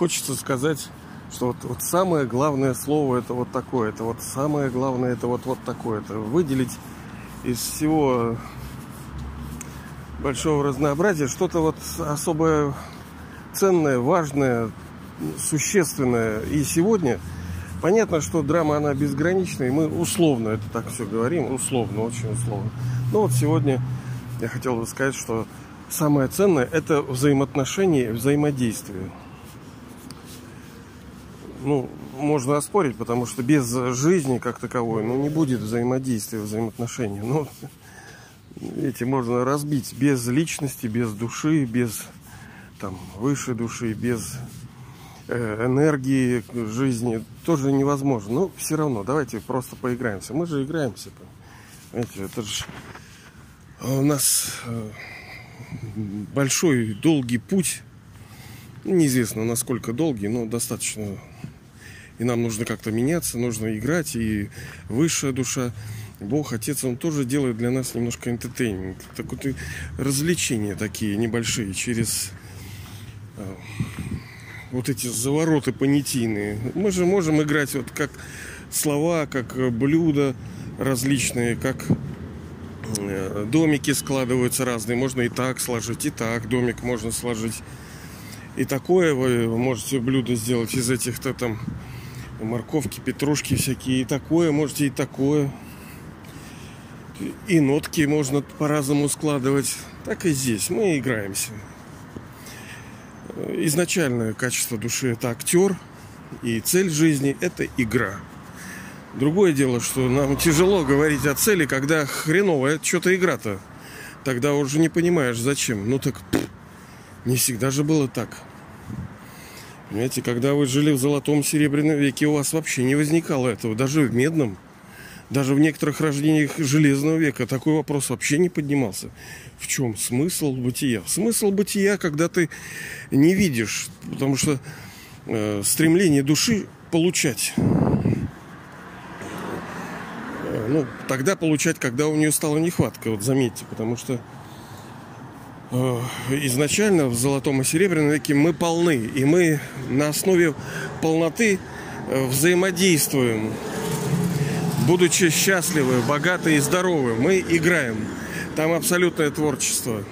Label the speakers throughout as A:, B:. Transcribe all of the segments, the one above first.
A: хочется сказать, что вот, вот самое главное слово это вот такое, это вот самое главное это вот, вот такое, это выделить из всего большого разнообразия что-то вот особое ценное, важное, существенное. И сегодня понятно, что драма она безграничная, и мы условно это так все говорим, условно, очень условно. Но вот сегодня я хотел бы сказать, что самое ценное это взаимоотношения, взаимодействие. Ну, можно оспорить, потому что без жизни как таковой, ну, не будет взаимодействия, взаимоотношений. Ну, эти можно разбить без личности, без души, без там выше души, без э, энергии жизни тоже невозможно. Но все равно, давайте просто поиграемся. Мы же играемся. Понимаете, это же у нас э, большой, долгий путь. Неизвестно, насколько долгий, но достаточно. И нам нужно как-то меняться, нужно играть, и высшая душа Бог, Отец, Он тоже делает для нас немножко энтертеймент. Так вот, развлечения такие небольшие через э, вот эти завороты понятийные. Мы же можем играть вот как слова, как блюда различные, как э, домики складываются разные. Можно и так сложить, и так домик можно сложить. И такое вы можете блюдо сделать из этих-то там морковки, петрушки всякие. И такое можете, и такое и нотки можно по-разному складывать. Так и здесь мы играемся. Изначальное качество души это актер, и цель жизни это игра. Другое дело, что нам тяжело говорить о цели, когда хреновая что-то игра-то. Тогда уже не понимаешь, зачем. Ну так не всегда же было так. Понимаете, когда вы жили в золотом серебряном веке, у вас вообще не возникало этого, даже в медном – даже в некоторых рождениях Железного века такой вопрос вообще не поднимался. В чем смысл бытия? Смысл бытия, когда ты не видишь, потому что э, стремление души получать. Э, ну, тогда получать, когда у нее стала нехватка, вот заметьте, потому что изначально в золотом и серебряном веке мы полны, и мы на основе полноты э, взаимодействуем будучи счастливы, богаты и здоровы, мы играем. Там абсолютное творчество.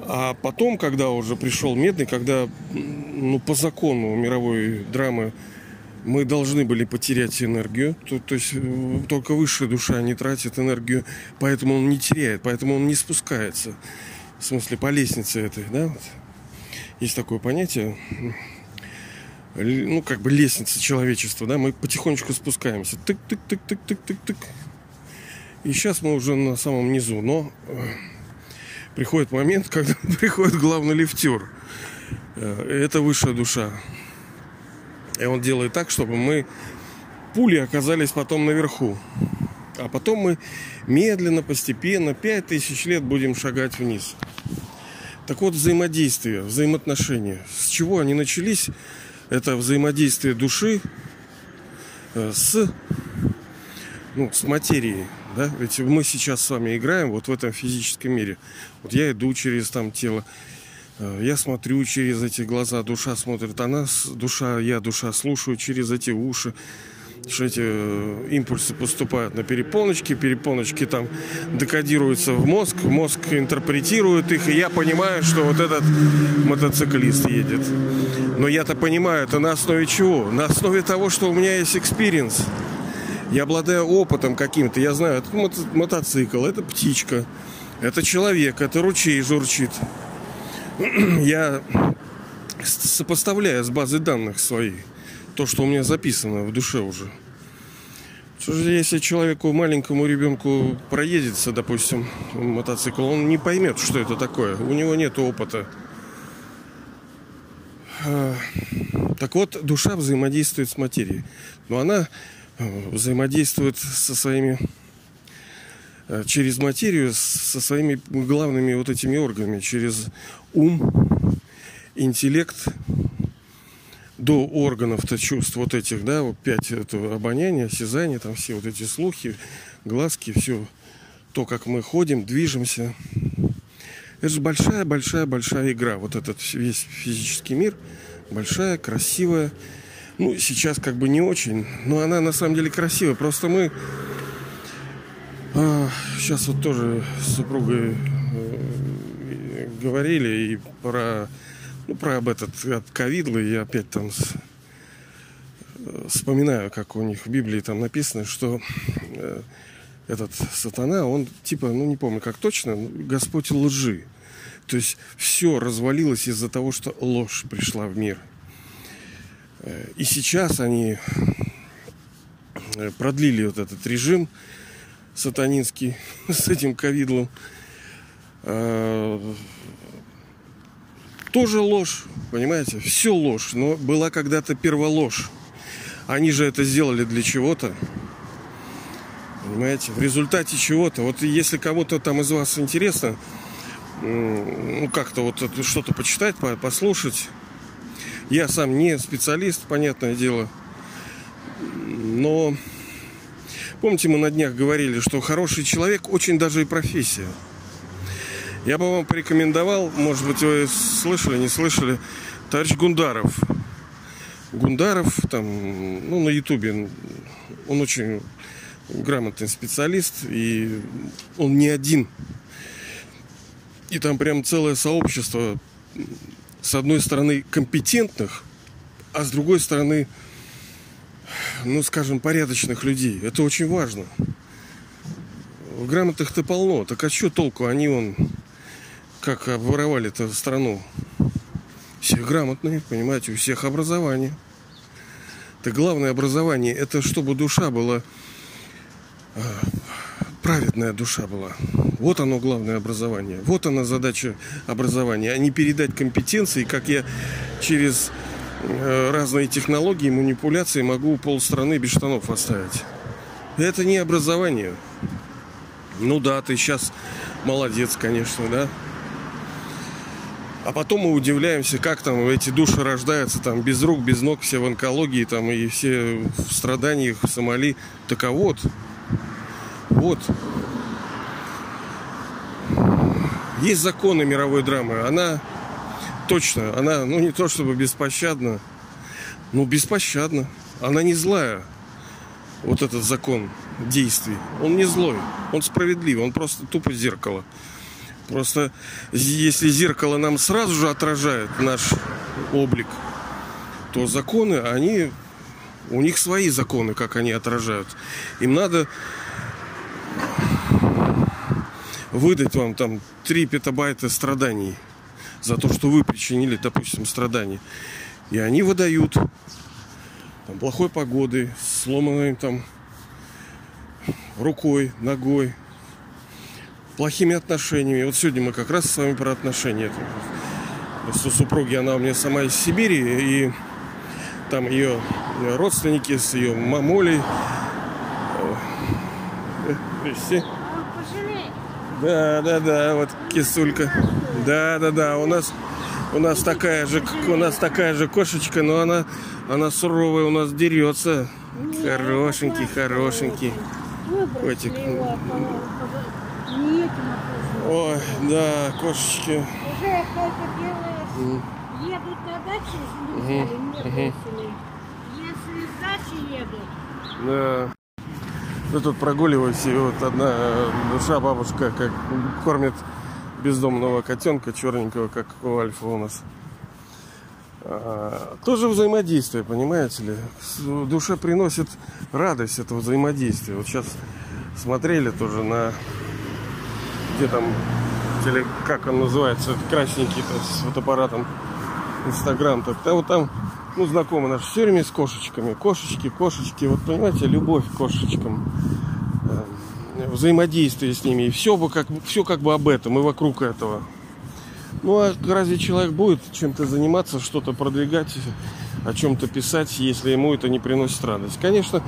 A: А потом, когда уже пришел Медный, когда ну, по закону мировой драмы мы должны были потерять энергию, то, то есть э, только высшая душа не тратит энергию, поэтому он не теряет, поэтому он не спускается. В смысле, по лестнице этой, да? Вот. Есть такое понятие ну, как бы лестница человечества, да, мы потихонечку спускаемся. Тык-тык-тык-тык-тык-тык-тык. И сейчас мы уже на самом низу, но э, приходит момент, когда приходит главный лифтер. Э, это высшая душа. И он делает так, чтобы мы пули оказались потом наверху. А потом мы медленно, постепенно, пять тысяч лет будем шагать вниз. Так вот, взаимодействие, взаимоотношения. С чего они начались? это взаимодействие души э, с, ну, с материей. Да? Ведь мы сейчас с вами играем вот в этом физическом мире. Вот я иду через там тело, я смотрю через эти глаза, душа смотрит, она, душа, я, душа слушаю через эти уши что эти э, импульсы поступают на перепоночки, перепоночки там декодируются в мозг, мозг интерпретирует их, и я понимаю, что вот этот мотоциклист едет. Но я-то понимаю, это на основе чего? На основе того, что у меня есть experience. Я обладаю опытом каким-то, я знаю, это мотоцикл, это птичка, это человек, это ручей журчит. Я сопоставляю с базой данных своей то, что у меня записано в душе уже. Что же, если человеку, маленькому ребенку проедется, допустим, мотоцикл, он не поймет, что это такое. У него нет опыта. А, так вот, душа взаимодействует с материей. Но она э, взаимодействует со своими э, через материю, со своими главными вот этими органами, через ум, интеллект, до органов-то чувств вот этих, да, вот пять это обоняние, осязание, там все вот эти слухи, глазки, все то, как мы ходим, движемся, Это же большая-большая-большая игра. Вот этот весь физический мир. Большая, красивая. Ну, сейчас как бы не очень. Но она на самом деле красивая. Просто мы а, сейчас вот тоже с супругой э, говорили и про, ну, про об этот от ковидла. Я опять там с, э, вспоминаю, как у них в Библии там написано, что э, этот сатана, он типа, ну не помню как точно, Господь лжи. То есть все развалилось из-за того, что ложь пришла в мир. Э, и сейчас они э, продлили вот этот режим сатанинский с этим ковидлом. Тоже ложь, понимаете? Все ложь, но была когда-то перволожь. Они же это сделали для чего-то. Понимаете? В результате чего-то. Вот если кого-то там из вас интересно, ну, как-то вот что-то почитать, послушать. Я сам не специалист, понятное дело. Но помните, мы на днях говорили, что хороший человек очень даже и профессия. Я бы вам порекомендовал, может быть, вы слышали, не слышали, товарищ Гундаров. Гундаров, там, ну, на Ютубе, он очень грамотный специалист, и он не один. И там прям целое сообщество, с одной стороны, компетентных, а с другой стороны, ну, скажем, порядочных людей. Это очень важно. Грамотных-то полно. Так а что толку? Они вон как обворовали эту страну. Все грамотные, понимаете, у всех образование. Так главное образование, это чтобы душа была а, праведная душа была. Вот оно главное образование. Вот она задача образования. А не передать компетенции, как я через э, разные технологии, манипуляции могу полстраны без штанов оставить. Это не образование. Ну да, ты сейчас молодец, конечно, да. А потом мы удивляемся, как там эти души рождаются, там без рук, без ног, все в онкологии, там и все в страданиях в Сомали. Так а вот, вот. Есть законы мировой драмы. Она точно, она, ну не то чтобы беспощадна, но беспощадна. Она не злая. Вот этот закон действий. Он не злой, он справедливый, он просто тупо зеркало. Просто если зеркало нам сразу же отражает наш облик, то законы, они, у них свои законы, как они отражают. Им надо выдать вам там 3 петабайта страданий за то, что вы причинили, допустим, страдания. И они выдают там, плохой погоды, сломанной там рукой, ногой, плохими отношениями. Вот сегодня мы как раз с вами про отношения. Просто супруги, она у меня сама из Сибири, и там ее родственники с ее мамолей. Э, да, да, да, вот кисулька. Да, да, да, у нас у нас такая же, у нас такая же кошечка, но она, она суровая, у нас дерется. Хорошенький, хорошенький. Котик. Ой, да, кошечки. Уже
B: делаешь, едут на дачу, если Если с дачи едут.
A: Да. Мы тут прогуливались, и вот одна душа бабушка как кормит бездомного котенка черненького, как у Альфа у нас. А, тоже взаимодействие, понимаете ли. Душа приносит радость этого взаимодействия. Вот сейчас смотрели тоже на где там, теле, как он называется, красненький-то с фотоаппаратом Инстаграм. Так, да, вот там ну, знакомы наши все время с кошечками. Кошечки, кошечки. Вот понимаете, любовь к кошечкам. Э, взаимодействие с ними. И все, бы как, все как бы об этом и вокруг этого. Ну, а разве человек будет чем-то заниматься, что-то продвигать, о чем-то писать, если ему это не приносит радость? Конечно,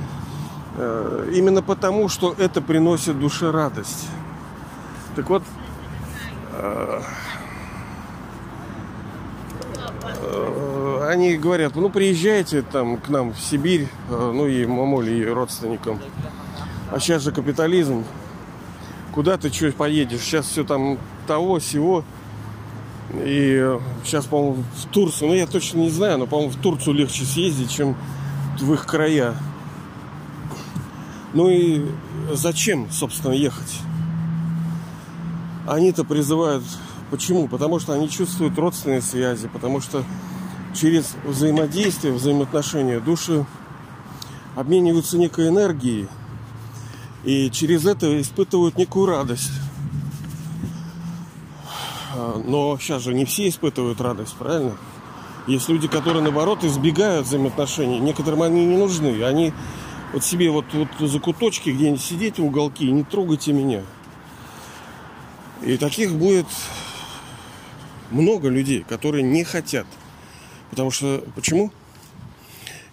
A: э, именно потому, что это приносит душе радость. Так вот, э, они говорят, ну приезжайте там к нам в Сибирь, э, ну и мамуле, и родственникам. А сейчас же капитализм. Куда ты что поедешь? Сейчас все там того, всего. И сейчас, по-моему, в Турцию, ну я точно не знаю, но, по-моему, в Турцию легче съездить, чем в их края. Ну и зачем, собственно, ехать? Они-то призывают... Почему? Потому что они чувствуют родственные связи, потому что через взаимодействие, взаимоотношения души обмениваются некой энергией и через это испытывают некую радость. А, но сейчас же не все испытывают радость, правильно? Есть люди, которые, наоборот, избегают взаимоотношений. Некоторым они не нужны. Они вот себе вот, вот за куточки где-нибудь сидеть в уголке и не трогайте меня. И таких будет много людей, которые не хотят. Потому что... Почему?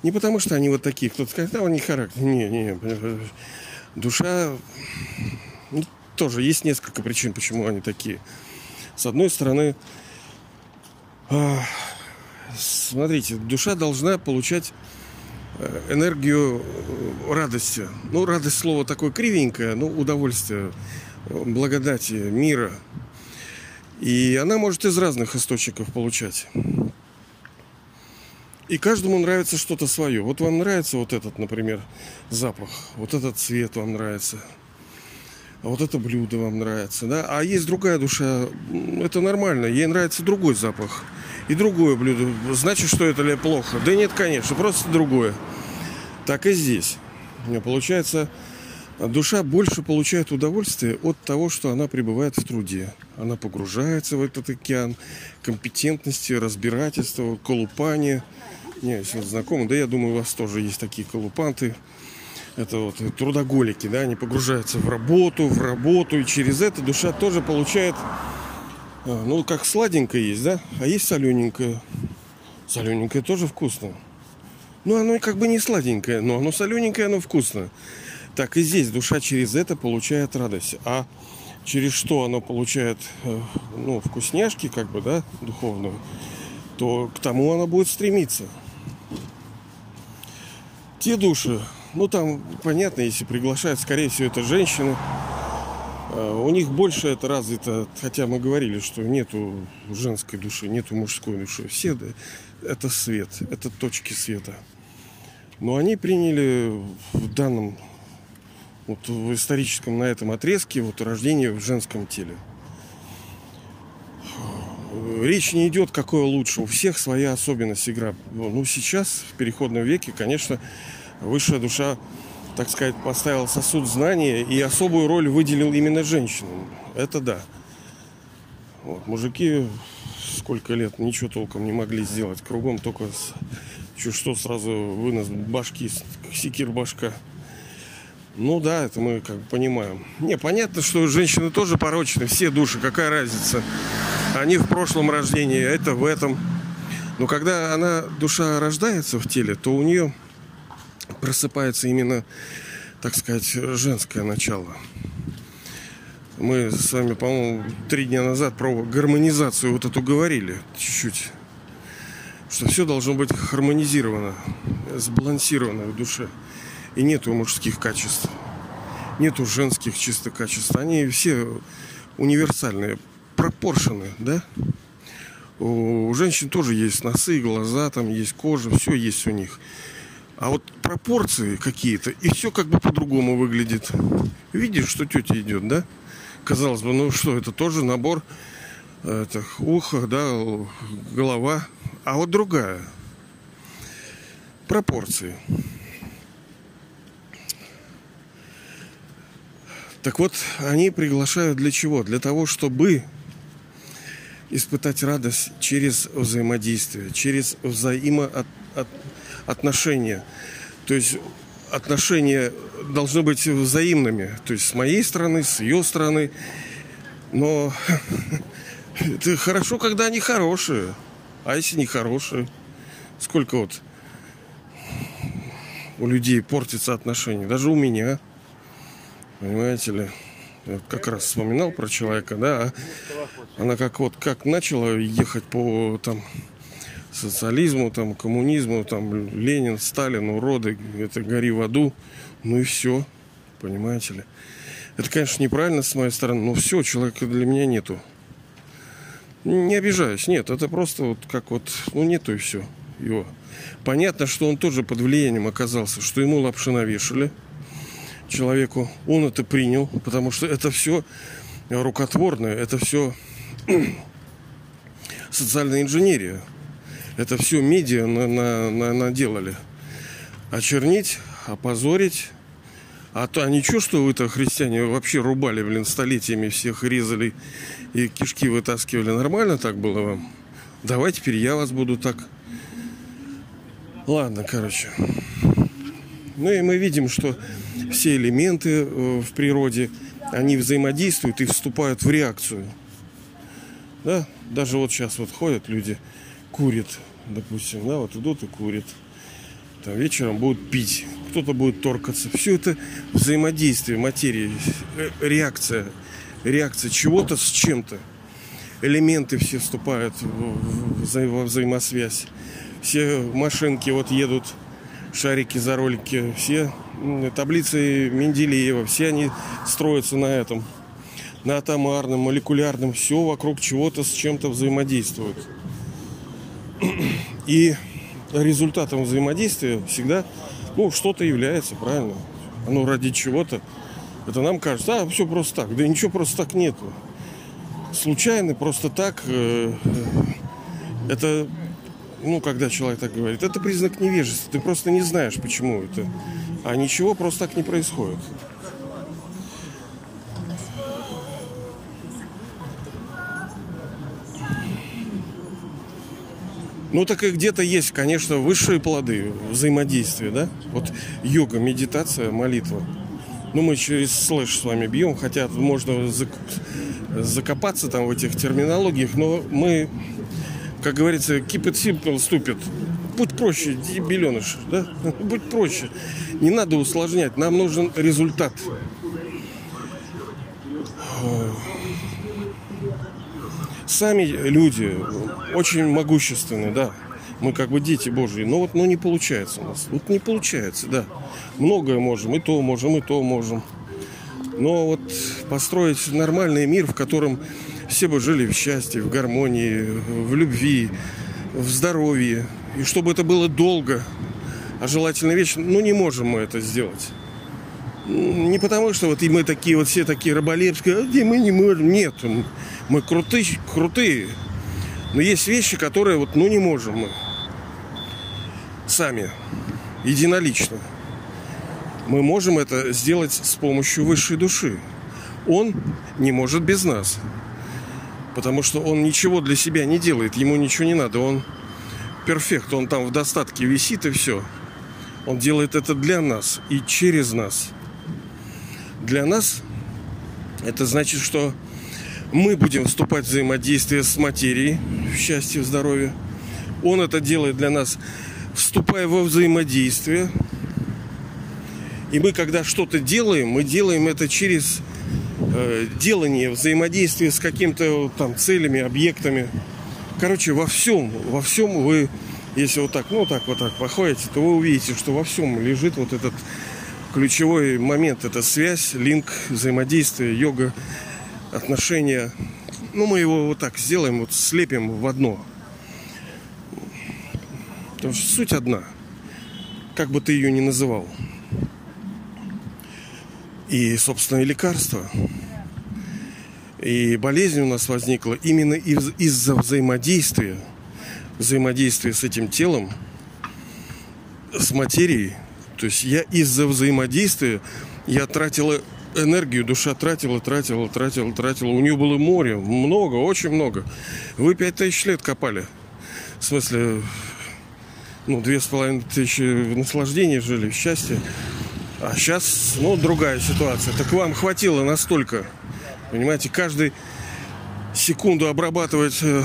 A: Не потому что они вот такие. Кто-то скажет, да, у них характер. Не, не. Душа... Ну, тоже есть несколько причин, почему они такие. С одной стороны, а, смотрите, душа должна получать э, энергию э, радости. Ну, радость слово такое кривенькое, но удовольствие, благодати, мира. И она может из разных источников получать. И каждому нравится что-то свое. Вот вам нравится вот этот, например, запах, вот этот цвет вам нравится, а вот это блюдо вам нравится, да? А есть другая душа, это нормально, ей нравится другой запах и другое блюдо. Значит, что это ли плохо? Да нет, конечно, просто другое. Так и здесь. Получается, душа больше получает удовольствие от того, что она пребывает в труде. Она погружается в этот океан компетентности, разбирательства, колупания – не, если знакомы, да я думаю, у вас тоже есть такие колупанты. Это вот трудоголики, да, они погружаются в работу, в работу, и через это душа тоже получает, а, ну, как сладенькое есть, да, а есть солененькое. Солененькое тоже вкусно. Ну, оно как бы не сладенькое, но оно солененькое, оно вкусно. Так и здесь душа через это получает радость. А через что оно получает, э, ну, вкусняшки, как бы, да, духовную, то к тому она будет стремиться те души, ну там понятно, если приглашают, скорее всего, это женщины. А, у них больше это развито, хотя мы говорили, что нету женской души, нету мужской души. Все да, это свет, это точки света. Но они приняли в данном, вот в историческом на этом отрезке вот рождение в женском теле. Речь не идет, какое лучше. У всех своя особенность игра. Ну, сейчас, в переходном веке, конечно, высшая душа, так сказать, поставила сосуд знания и особую роль выделил именно женщинам. Это да. Вот, мужики сколько лет ничего толком не могли сделать. Кругом только чуть что сразу вынос башки, секир башка. Ну да, это мы как бы понимаем. Не, понятно, что женщины тоже порочны, все души, какая разница. Они в прошлом рождении, а это в этом. Но когда она, душа рождается в теле, то у нее просыпается именно, так сказать, женское начало. Мы с вами, по-моему, три дня назад про гармонизацию вот эту говорили чуть-чуть. Что все должно быть хармонизировано, сбалансировано в душе. И нету мужских качеств. Нету женских чисто качеств. Они все универсальные, пропоршены, да? У женщин тоже есть носы, глаза, там есть кожа, все есть у них. А вот пропорции какие-то, и все как бы по-другому выглядит. Видишь, что тетя идет, да? Казалось бы, ну что, это тоже набор это, ухо, да, голова. А вот другая. Пропорции. Так вот, они приглашают для чего? Для того, чтобы испытать радость через взаимодействие, через взаимоотношения. То есть отношения должны быть взаимными. То есть с моей стороны, с ее стороны. Но это хорошо, когда они хорошие. А если не хорошие? Сколько вот у людей портится отношения. Даже у меня. Понимаете ли? Я как раз вспоминал про человека, да, а она как вот как начала ехать по там социализму, там коммунизму, там Ленин, Сталин, уроды, это гори в аду, ну и все, понимаете ли. Это, конечно, неправильно с моей стороны, но все, человека для меня нету. Не обижаюсь, нет, это просто вот как вот, ну нету и все его. Понятно, что он тоже под влиянием оказался, что ему лапши навешали человеку. Он это принял, потому что это все рукотворное, это все социальная инженерия. Это все медиа на, на, на, наделали. Очернить, опозорить. А то а ничего, что вы-то, христиане, вообще рубали, блин, столетиями всех резали и кишки вытаскивали. Нормально так было вам? Давай теперь я вас буду так. Ладно, короче. Ну и мы видим, что все элементы э, в природе, они взаимодействуют и вступают в реакцию. Да? Даже вот сейчас вот ходят люди, курят, допустим, да, вот идут и курят. Там вечером будут пить, кто-то будет торкаться. Все это взаимодействие материи, э, реакция, реакция чего-то с чем-то. Элементы все вступают во взаимосвязь. Все машинки вот едут, шарики за ролики, все таблицы Менделеева, все они строятся на этом, на атомарном, молекулярном, все вокруг чего-то с чем-то взаимодействует. И результатом взаимодействия всегда ну, что-то является, правильно? Оно ради чего-то. Это нам кажется, а все просто так. Да ничего просто так нету. Случайно, просто так. Э, э, это, ну, когда человек так говорит, это признак невежества. Ты просто не знаешь, почему это. А ничего просто так не происходит. Ну, так и где-то есть, конечно, высшие плоды взаимодействия, да? Вот йога, медитация, молитва. Ну, мы через слэш с вами бьем, хотя можно закопаться там в этих терминологиях, но мы, как говорится, keep it simple, ступит. Будь проще, дебиленыш, да? Будь проще. Не надо усложнять, нам нужен результат. Сами люди очень могущественные, да. Мы как бы дети Божьи. Но вот ну, не получается у нас. Вот не получается, да. Многое можем, и то можем, и то можем. Но вот построить нормальный мир, в котором все бы жили в счастье, в гармонии, в любви, в здоровье. И чтобы это было долго, а желательно вечно, ну не можем мы это сделать. Не потому, что вот и мы такие вот все такие раболепские, а мы не можем. Нет, мы крутые, крутые. Но есть вещи, которые вот, ну, не можем мы. Сами. Единолично. Мы можем это сделать с помощью высшей души. Он не может без нас. Потому что он ничего для себя не делает. Ему ничего не надо. Он перфект. Он там в достатке висит и все. Он делает это для нас и через нас. Для нас это значит, что мы будем вступать в взаимодействие с материей, в счастье, в здоровье. Он это делает для нас, вступая во взаимодействие. И мы, когда что-то делаем, мы делаем это через э, делание, взаимодействие с какими-то там целями, объектами. Короче, во всем, во всем вы, если вот так, ну так вот так походите, то вы увидите, что во всем лежит вот этот ключевой момент. Это связь, линк, взаимодействие, йога отношения. Ну, мы его вот так сделаем, вот слепим в одно. Потому что суть одна. Как бы ты ее ни называл. И, собственно, и лекарство. И болезнь у нас возникла именно из- из-за взаимодействия. Взаимодействия с этим телом, с материей. То есть я из-за взаимодействия я тратила энергию душа тратила, тратила, тратила, тратила. У нее было море, много, очень много. Вы пять тысяч лет копали. В смысле, ну, две с половиной тысячи наслаждений жили, счастья. А сейчас, ну, другая ситуация. Так вам хватило настолько. Понимаете, каждый секунду обрабатывать э,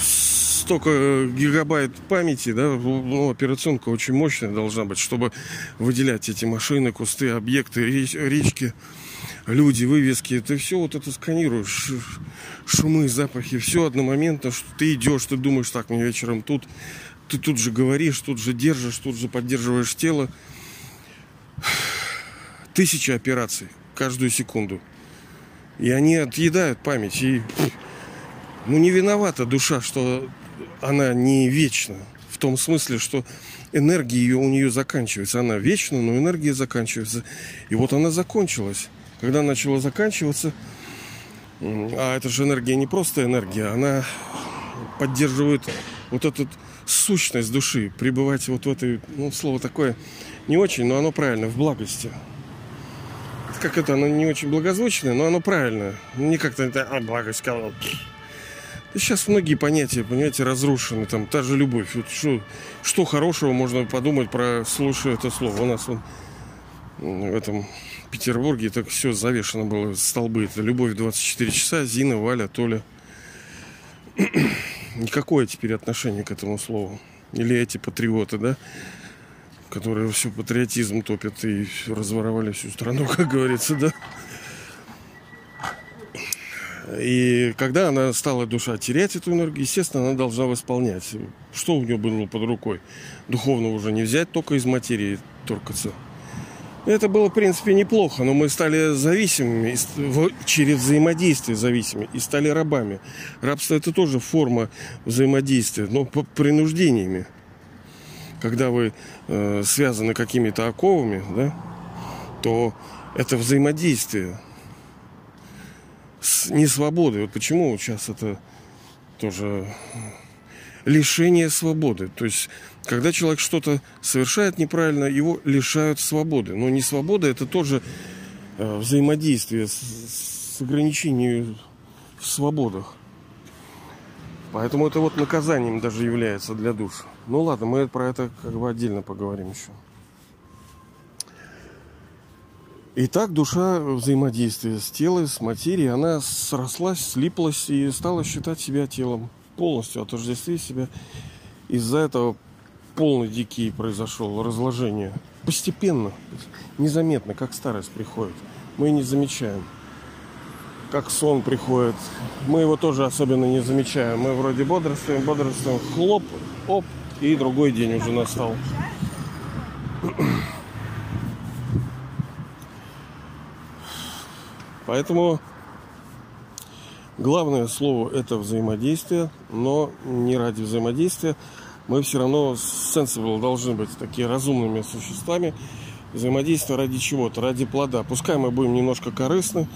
A: столько гигабайт памяти, да, ну, операционка очень мощная должна быть, чтобы выделять эти машины, кусты, объекты, реч, речки, люди, вывески. Ты все вот это сканируешь, шумы, запахи, все одномоментно, что ты идешь, ты думаешь, так, мне вечером тут, ты тут же говоришь, тут же держишь, тут же поддерживаешь тело. Тысячи операций каждую секунду. И они отъедают память. И Ну, не виновата душа, что она не вечна. В том смысле, что энергия ее у нее заканчивается. Она вечна, но энергия заканчивается. И вот она закончилась. Когда начала заканчиваться, а это же энергия не просто энергия, она поддерживает вот эту сущность души, пребывать вот в этой, ну, слово такое не очень, но оно правильно, в благости. Как это, оно не очень благозвучное, но оно правильно. Не как-то это, а, благость, сказал. Сейчас многие понятия, понимаете, разрушены. Там та же любовь. Вот что, что хорошего можно подумать про слушая это слово. У нас он, в этом Петербурге так все завешено было, столбы. Это любовь 24 часа, Зина, Валя, Толя. Никакое теперь отношение к этому слову. Или эти патриоты, да? Которые все патриотизм топят и разворовали всю страну, как говорится, да? И когда она стала душа терять эту энергию, естественно, она должна восполнять. Что у нее было под рукой? Духовно уже не взять, только из материи торкаться. Это было, в принципе, неплохо, но мы стали зависимыми через взаимодействие зависимыми и стали рабами. Рабство это тоже форма взаимодействия, но по принуждениями. Когда вы э, связаны какими-то оковами, да, то это взаимодействие с несвободой. Вот почему сейчас это тоже лишение свободы. То есть, когда человек что-то совершает неправильно, его лишают свободы. Но не свобода, это тоже э, взаимодействие с, с ограничением в свободах. Поэтому это вот наказанием даже является для душ. Ну ладно, мы про это как бы отдельно поговорим еще. Итак, душа взаимодействия с телом, с материей, она срослась, слиплась и стала считать себя телом полностью отождествить себя. Из-за этого полный дикий произошел разложение. Постепенно, незаметно, как старость приходит. Мы не замечаем. Как сон приходит. Мы его тоже особенно не замечаем. Мы вроде бодрствуем, бодрствуем, хлоп, оп, и другой день уже настал. Поэтому Главное слово это взаимодействие, но не ради взаимодействия. Мы все равно sensible должны быть такие разумными существами. Взаимодействие ради чего-то, ради плода. Пускай мы будем немножко корыстны,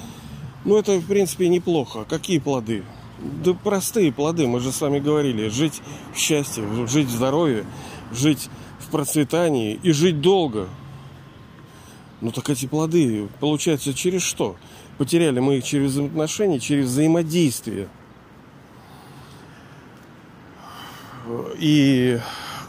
A: но это в принципе неплохо. Какие плоды? Да простые плоды, мы же с вами говорили. Жить в счастье, жить в здоровье, жить в процветании и жить долго. Ну так эти плоды получаются через что? Потеряли мы их через взаимоотношения, через взаимодействие. И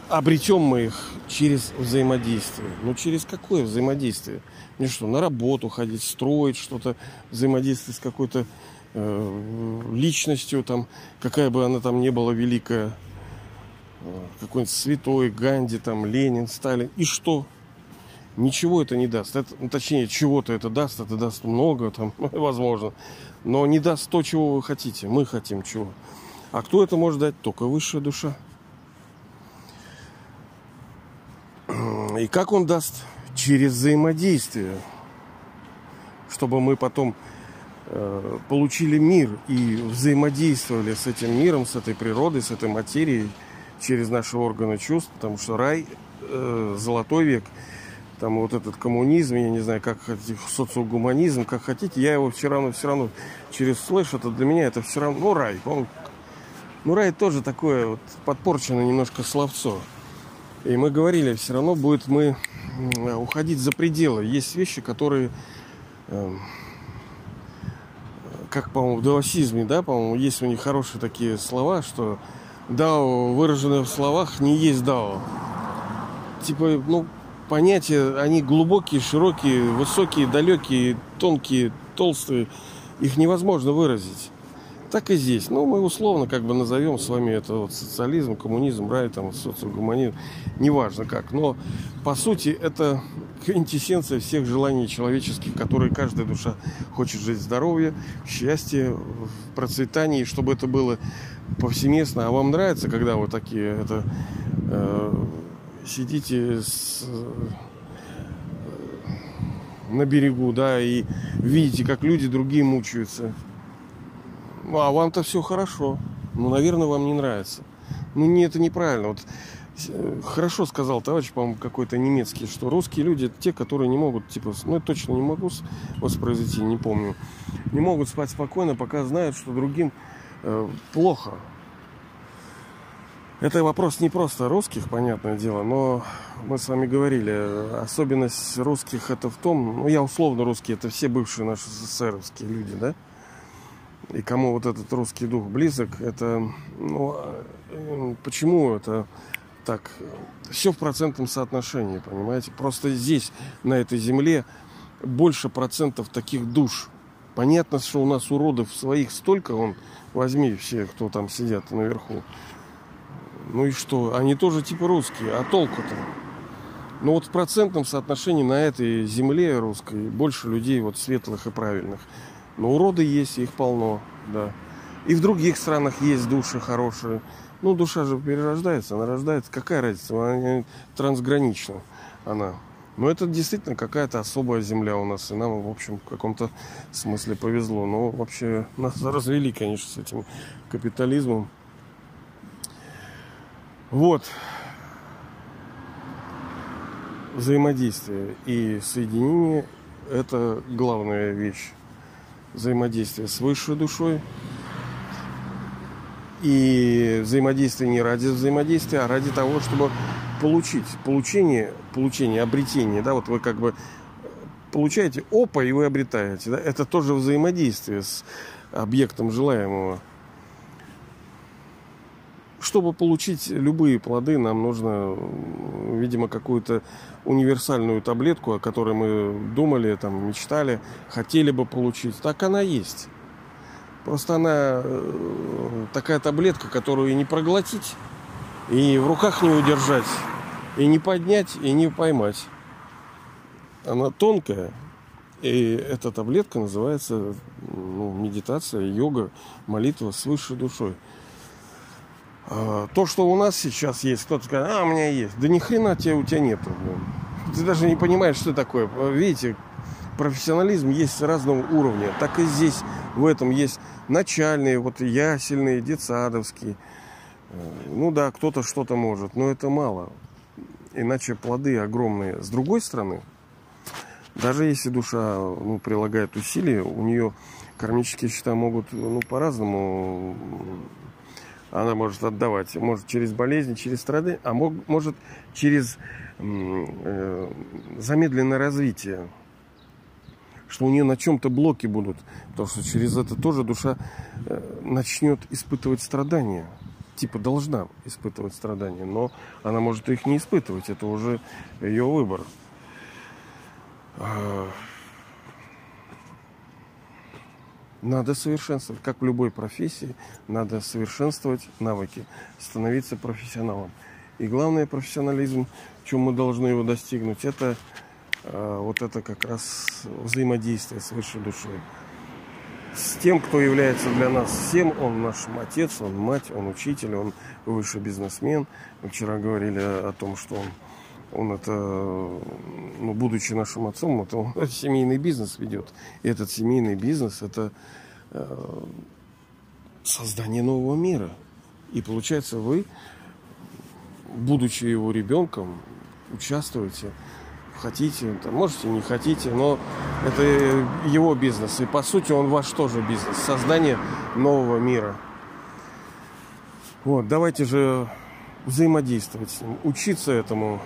A: обретем мы их через взаимодействие. Ну, через какое взаимодействие? Мне что, на работу ходить, строить что-то, взаимодействие с какой-то личностью, там, какая бы она там не была великая, э, какой-нибудь святой, Ганди, там, Ленин, Сталин. И что? ничего это не даст. Это, ну, точнее, чего-то это даст, это даст много, там, возможно. Но не даст то, чего вы хотите. Мы хотим чего. А кто это может дать? Только высшая душа. И как он даст? Через взаимодействие. Чтобы мы потом э, получили мир и взаимодействовали с этим миром, с этой природой, с этой материей через наши органы чувств, потому что рай, э, золотой век – там вот этот коммунизм, я не знаю, как хотите, социогуманизм, как хотите, я его все равно, все равно через слэш, это для меня это все равно, ну, рай. Он, ну, рай тоже такое вот подпорчено немножко словцо. И мы говорили, все равно будет мы уходить за пределы. Есть вещи, которые, э, как, по-моему, в даосизме, да, по-моему, есть у них хорошие такие слова, что дао, выраженное в словах, не есть дао. Типа, ну, понятия, они глубокие, широкие, высокие, далекие, тонкие, толстые. Их невозможно выразить. Так и здесь. Ну, мы условно как бы назовем с вами это вот социализм, коммунизм, рай, там, социогуманизм, неважно как. Но, по сути, это квинтэссенция всех желаний человеческих, которые каждая душа хочет жить в здоровье, в счастье, в процветании, чтобы это было повсеместно. А вам нравится, когда вот такие это э, сидите с, э, на берегу, да, и видите, как люди другие мучаются. Ну, а вам-то все хорошо. Ну, наверное, вам не нравится. Ну, не, это неправильно. Вот хорошо сказал товарищ, по-моему, какой-то немецкий, что русские люди это те, которые не могут, типа, ну, я точно не могу воспроизвести, не помню, не могут спать спокойно, пока знают, что другим э, плохо. Это вопрос не просто русских, понятное дело, но мы с вами говорили, особенность русских это в том, ну я условно русский, это все бывшие наши СССРовские люди, да? И кому вот этот русский дух близок, это, ну, э, почему это так? Все в процентном соотношении, понимаете? Просто здесь, на этой земле, больше процентов таких душ. Понятно, что у нас уродов своих столько, он возьми все, кто там сидят наверху. Ну и что? Они тоже типа русские, а толку-то? Ну вот в процентном соотношении на этой земле русской больше людей вот светлых и правильных. Но уроды есть, их полно, да. И в других странах есть души хорошие. Ну, душа же перерождается, она рождается. Какая разница? Она трансгранична она. Но это действительно какая-то особая земля у нас. И нам, в общем, в каком-то смысле повезло. Но вообще нас развели, конечно, с этим капитализмом. Вот. Взаимодействие и соединение – это главная вещь. Взаимодействие с высшей душой. И взаимодействие не ради взаимодействия, а ради того, чтобы получить. Получение, получение, обретение. Да, вот вы как бы получаете опа, и вы обретаете. Да? Это тоже взаимодействие с объектом желаемого чтобы получить любые плоды, нам нужно, видимо, какую-то универсальную таблетку, о которой мы думали, там, мечтали, хотели бы получить. Так она есть. Просто она э, такая таблетка, которую и не проглотить, и в руках не удержать, и не поднять, и не поймать. Она тонкая, и эта таблетка называется ну, медитация, йога, молитва с высшей душой. А, то, что у нас сейчас есть, кто-то скажет, а, у меня есть. Да ни хрена тебя у тебя нету. Ты даже не понимаешь, что такое. Видите, профессионализм есть разного уровня. Так и здесь в этом есть начальные, вот ясельные, детсадовские. Э, ну да, кто-то что-то может, но это мало. Иначе плоды огромные. С другой стороны, даже если душа ну, прилагает усилия, у нее кармические счета могут ну, по-разному она может отдавать. Может через болезни, через страдания, а мог, может через э, замедленное развитие. Что у нее на чем-то блоки будут. Потому что через это тоже душа э, начнет испытывать страдания. Типа должна испытывать страдания. Но она может их не испытывать. Это уже ее выбор. А, Надо совершенствовать, как в любой профессии, надо совершенствовать навыки, становиться профессионалом. И главный профессионализм, чем мы должны его достигнуть, это вот это как раз взаимодействие с высшей душой. С тем, кто является для нас всем, он наш отец, он мать, он учитель, он высший бизнесмен. Мы вчера говорили о том, что он он это, ну, будучи нашим отцом, это он семейный бизнес ведет. И этот семейный бизнес это э, создание нового мира. И получается, вы, будучи его ребенком, участвуете, хотите, там, можете не хотите, но это его бизнес. И по сути он ваш тоже бизнес. Создание нового мира. Вот, давайте же взаимодействовать с ним, учиться этому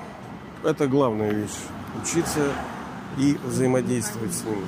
A: это главная вещь. Учиться и взаимодействовать с ним.